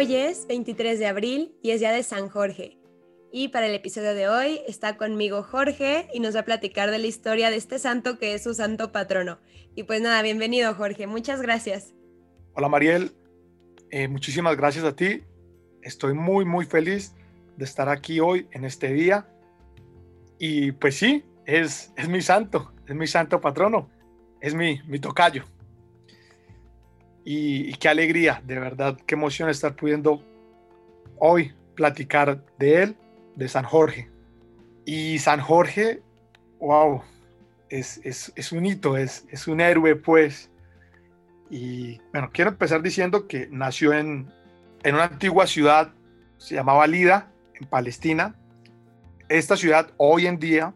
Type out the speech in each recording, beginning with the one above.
Hoy es 23 de abril y es día de San Jorge. Y para el episodio de hoy está conmigo Jorge y nos va a platicar de la historia de este santo que es su santo patrono. Y pues nada, bienvenido Jorge, muchas gracias. Hola Mariel, eh, muchísimas gracias a ti. Estoy muy, muy feliz de estar aquí hoy en este día. Y pues sí, es, es mi santo, es mi santo patrono, es mi, mi tocayo y, qué alegría, de verdad, qué emoción estar pudiendo hoy platicar de él, de San Jorge. Y San Jorge, wow, es, es, un hito, es, es un héroe, pues. Y bueno, quiero empezar diciendo que nació en, en una antigua ciudad, se llamaba Lida, en Palestina. Esta ciudad hoy en día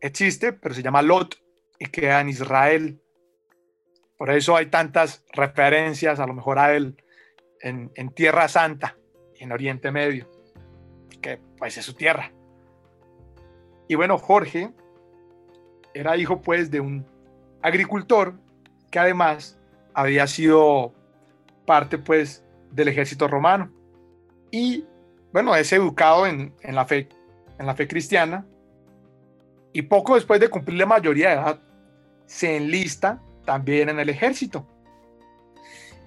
existe, pero se llama Lot y queda en Israel. Por eso hay tantas referencias a lo mejor a él en, Tierra Santa, en Oriente Medio, que pues es su tierra. Y bueno, Jorge era hijo pues de un agricultor que además había sido parte pues del ejército romano. Y bueno, es educado en, en, la, fe, en la fe cristiana. Y poco después de cumplir la mayoría de edad, se enlista también en el ejército.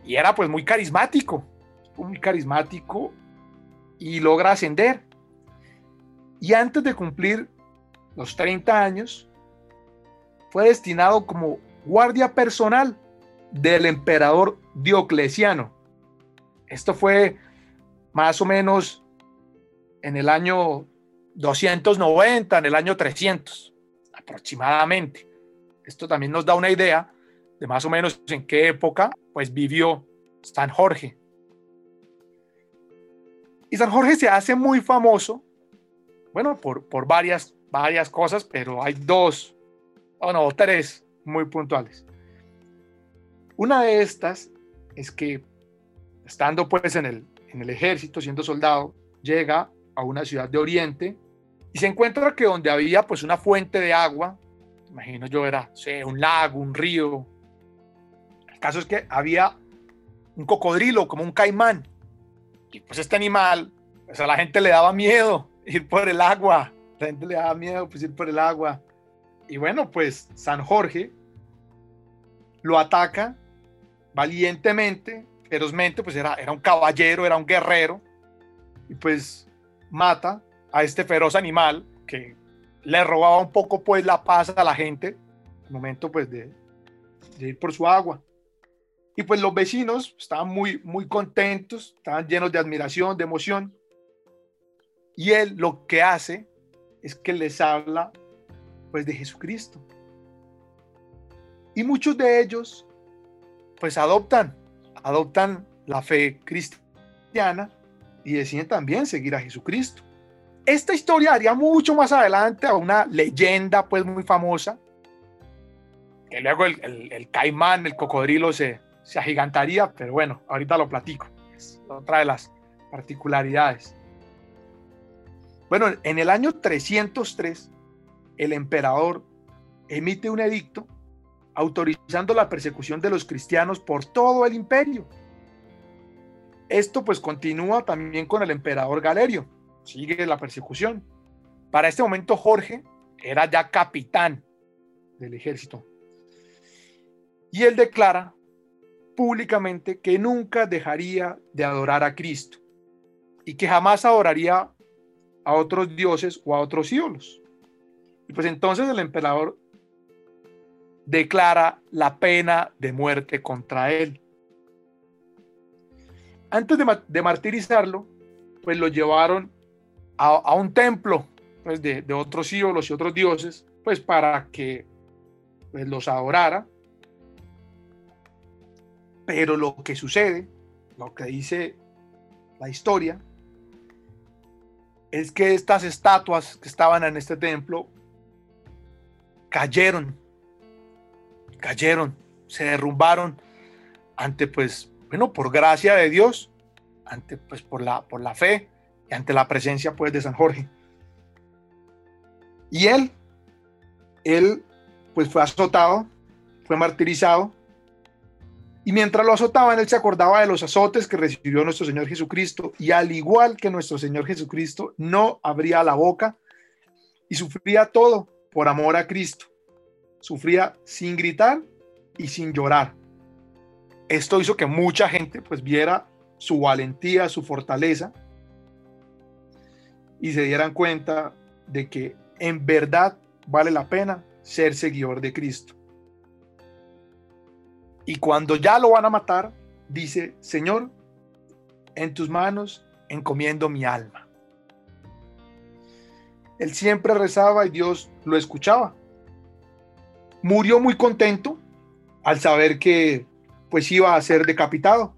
Y era pues muy carismático, muy carismático y logra ascender. Y antes de cumplir los 30 años, fue destinado como guardia personal del emperador Diocleciano. Esto fue más o menos en el año 290, en el año 300 aproximadamente. Esto también nos da una idea de más o menos en qué época pues vivió San Jorge. Y San Jorge se hace muy famoso, bueno, por, por varias, varias cosas, pero hay dos, o no, tres muy puntuales. Una de estas es que estando pues en el, en el ejército, siendo soldado, llega a una ciudad de Oriente y se encuentra que donde había pues una fuente de agua, imagino yo era, un lago, un río, caso es que había un cocodrilo, como un caimán. Y pues este animal, pues a la gente le daba miedo ir por el agua. La gente le daba miedo pues ir por el agua. Y bueno, pues San Jorge lo ataca valientemente, ferozmente, pues era, era un caballero, era un guerrero. Y pues mata a este feroz animal que le robaba un poco pues la paz a la gente, el momento pues de, de ir por su agua. Y pues los vecinos estaban muy, muy contentos, estaban llenos de admiración, de emoción. Y él lo que hace es que les habla pues de Jesucristo. Y muchos de ellos pues adoptan, adoptan la fe cristiana y deciden también seguir a Jesucristo. Esta historia haría mucho más adelante a una leyenda pues muy famosa, que luego el, el caimán, el cocodrilo se, se agigantaría, pero bueno, ahorita lo platico. Es otra de las particularidades. Bueno, en el año 303, el emperador emite un edicto autorizando la persecución de los cristianos por todo el imperio. Esto pues continúa también con el emperador Galerio, sigue la persecución. Para este momento Jorge era ya capitán del ejército. Y él declara públicamente que nunca dejaría de adorar a Cristo y que jamás adoraría a otros dioses o a otros ídolos. Y pues entonces el emperador declara la pena de muerte contra él. Antes de, martirizarlo, pues lo llevaron a, un templo pues de, otros ídolos y otros dioses, pues para que pues, los adorara pero lo que sucede, lo que dice la historia, es que estas estatuas que estaban en este templo cayeron, cayeron, se derrumbaron ante pues, bueno, por gracia de Dios, ante pues por la, por la fe y ante la presencia pues de San Jorge. Y él, él pues fue azotado, fue martirizado Y mientras lo azotaban, él se acordaba de los azotes que recibió nuestro Señor Jesucristo. Y al igual que nuestro Señor Jesucristo, no abría la boca y sufría todo por amor a Cristo. Sufría sin gritar y sin llorar. Esto hizo que mucha gente pues viera su valentía, su fortaleza y se dieran cuenta de que en verdad vale la pena ser seguidor de Cristo. Y cuando ya lo van a matar, dice, Señor, en tus manos encomiendo mi alma. Él siempre rezaba y Dios lo escuchaba. Murió muy contento al saber que pues iba a ser decapitado.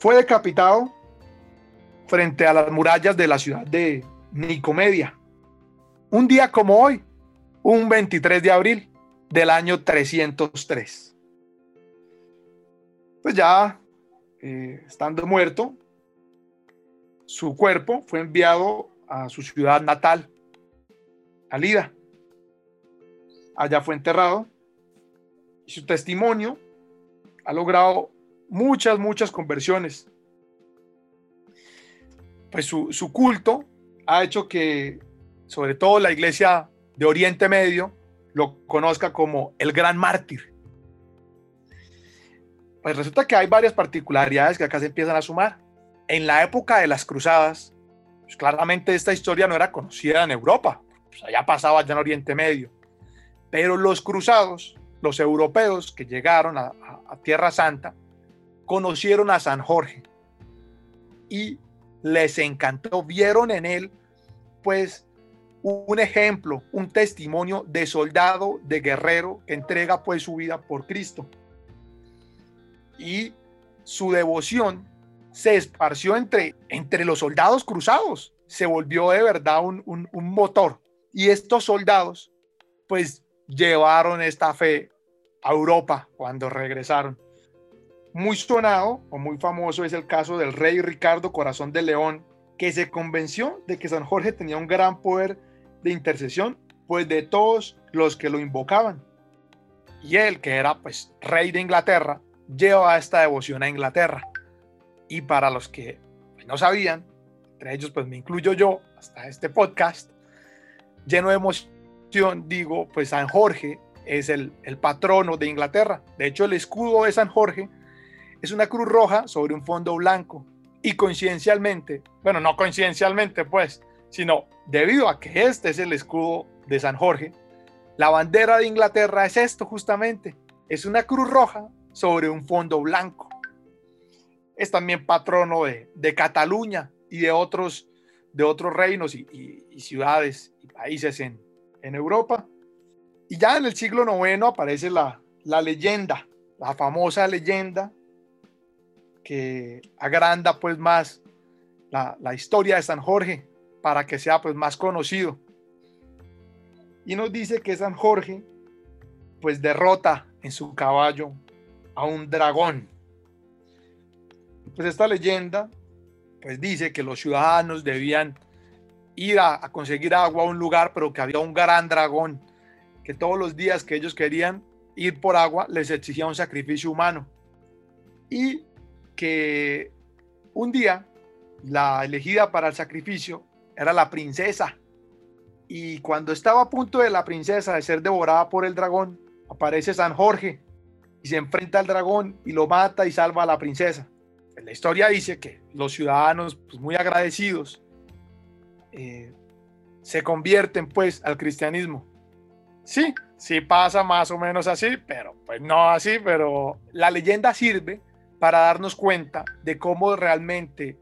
Fue decapitado frente a las murallas de la ciudad de Nicomedia. Un día como hoy, un 23 de abril del año 303. Pues ya, eh, estando muerto, su cuerpo fue enviado a su ciudad natal, a Lida. Allá fue enterrado y su testimonio ha logrado muchas, muchas conversiones. Pues su, su culto ha hecho que, sobre todo la iglesia de Oriente Medio, lo conozca como el gran mártir. Pues resulta que hay varias particularidades que acá se empiezan a sumar. En la época de las cruzadas, pues claramente esta historia no era conocida en Europa, pues allá pasaba ya en Oriente Medio. Pero los cruzados, los europeos que llegaron a, a Tierra Santa, conocieron a San Jorge y les encantó, vieron en él pues un ejemplo, un testimonio de soldado, de guerrero que entrega pues su vida por Cristo. Y su devoción se esparció entre, entre los soldados cruzados, se volvió de verdad un, un, un motor. Y estos soldados pues llevaron esta fe a Europa cuando regresaron. Muy sonado o muy famoso es el caso del rey Ricardo Corazón de León, que se convenció de que San Jorge tenía un gran poder de intercesión, pues de todos los que lo invocaban. Y él, que era pues rey de Inglaterra, lleva esta devoción a Inglaterra. Y para los que no sabían, entre ellos pues me incluyo yo hasta este podcast, lleno de emoción, digo, pues San Jorge es el, el patrono de Inglaterra. De hecho, el escudo de San Jorge es una cruz roja sobre un fondo blanco. Y coincidencialmente, bueno, no coincidencialmente pues, sino debido a que este es el escudo de San Jorge, la bandera de Inglaterra es esto justamente, es una cruz roja sobre un fondo blanco. Es también patrono de, de Cataluña y de otros, de otros reinos y, y, ciudades y países en, en, Europa. Y ya en el siglo IX aparece la, la leyenda, la famosa leyenda que agranda pues más la, la, historia de San Jorge para que sea pues más conocido. Y nos dice que San Jorge pues derrota en su caballo a un dragón. Pues esta leyenda pues dice que los ciudadanos debían ir a, a conseguir agua a un lugar, pero que había un gran dragón que todos los días que ellos querían ir por agua les exigía un sacrificio humano. Y que un día la elegida para el sacrificio era la princesa. Y cuando estaba a punto de la princesa de ser devorada por el dragón, aparece San Jorge y se enfrenta al dragón y lo mata y salva a la princesa. La historia dice que los ciudadanos, pues, muy agradecidos, eh, se convierten pues al cristianismo. Sí, sí pasa más o menos así, pero pues no así, pero la leyenda sirve para darnos cuenta de cómo realmente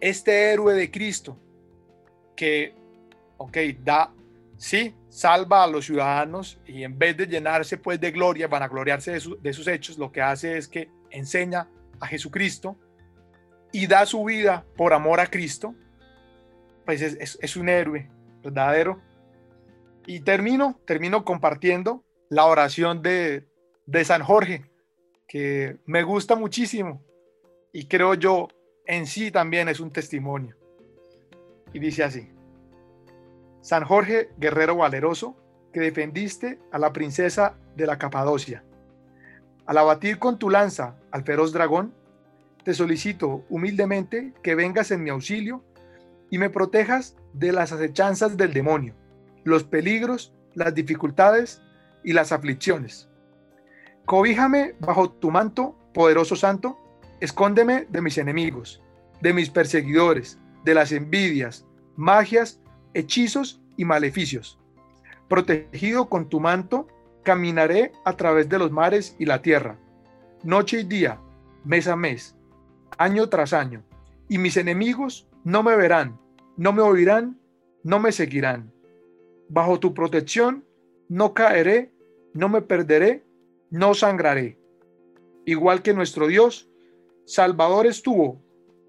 este héroe de Cristo, que, ok, da, sí, salva a los ciudadanos y en vez de llenarse pues de gloria, van a gloriarse de, de sus hechos, lo que hace es que enseña a Jesucristo y da su vida por amor a Cristo, pues es, es, es un héroe verdadero. Y termino, termino compartiendo la oración de, de San Jorge, que me gusta muchísimo y creo yo en sí también es un testimonio. Y dice así, San Jorge, guerrero valeroso, que defendiste a la princesa de la Capadocia. al abatir con tu lanza al feroz dragón, te solicito humildemente que vengas en mi auxilio y me protejas de las acechanzas del demonio, los peligros, las dificultades y las aflicciones. Cobíjame bajo tu manto, poderoso santo, escóndeme de mis enemigos, de mis perseguidores, de las envidias, magias, hechizos y maleficios. Protegido con tu manto, caminaré a través de los mares y la tierra, noche y día, mes a mes, año tras año, y mis enemigos no me verán, no me oirán, no me seguirán. Bajo tu protección no caeré, no me perderé, no sangraré. Igual que nuestro Dios, Salvador estuvo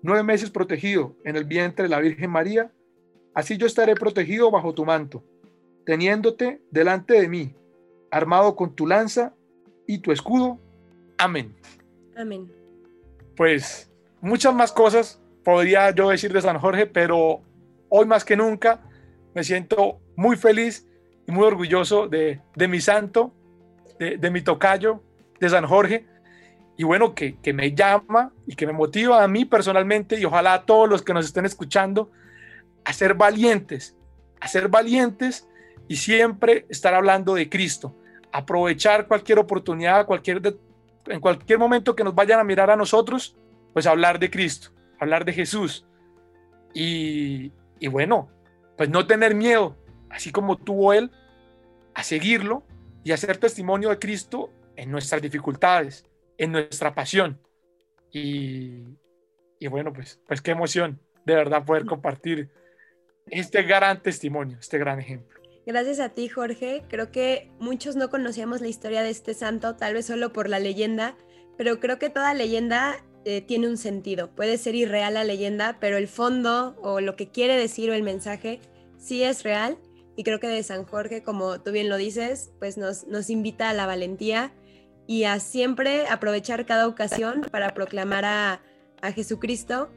nueve meses protegido en el vientre de la Virgen María, así yo estaré protegido bajo tu manto, teniéndote delante de mí, armado con tu lanza y tu escudo. Amén. Amén. Pues muchas más cosas podría yo decir de San Jorge, pero hoy más que nunca me siento muy feliz y muy orgulloso de, mi santo, de, mi tocayo, de San Jorge. Y bueno, que, que me llama y que me motiva a mí personalmente y ojalá a todos los que nos estén escuchando a ser valientes, a ser valientes y siempre estar hablando de Cristo. Aprovechar cualquier oportunidad, cualquier en cualquier momento que nos vayan a mirar a nosotros, pues hablar de Cristo, hablar de Jesús. Y, y bueno, pues no tener miedo, así como tuvo él, a seguirlo y hacer testimonio de Cristo en nuestras dificultades, en nuestra pasión. Y, y bueno, pues, pues qué emoción de verdad poder compartir este gran testimonio, este gran ejemplo. Gracias a ti, Jorge. Creo que muchos no conocíamos la historia de este santo, tal vez solo por la leyenda, pero creo que toda leyenda eh, tiene un sentido. Puede ser irreal la leyenda, pero el fondo o lo que quiere decir o el mensaje sí es real. Y creo que de San Jorge, como tú bien lo dices, pues nos, nos invita a la valentía y a siempre aprovechar cada ocasión para proclamar a, a Jesucristo.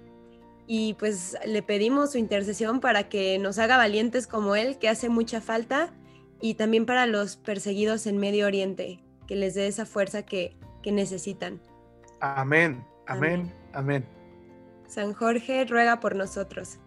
Y pues le pedimos su intercesión para que nos haga valientes como Él, que hace mucha falta, y también para los perseguidos en Medio Oriente, que les dé esa fuerza que, que necesitan. Amén. Amén, amén. San Jorge ruega por nosotros.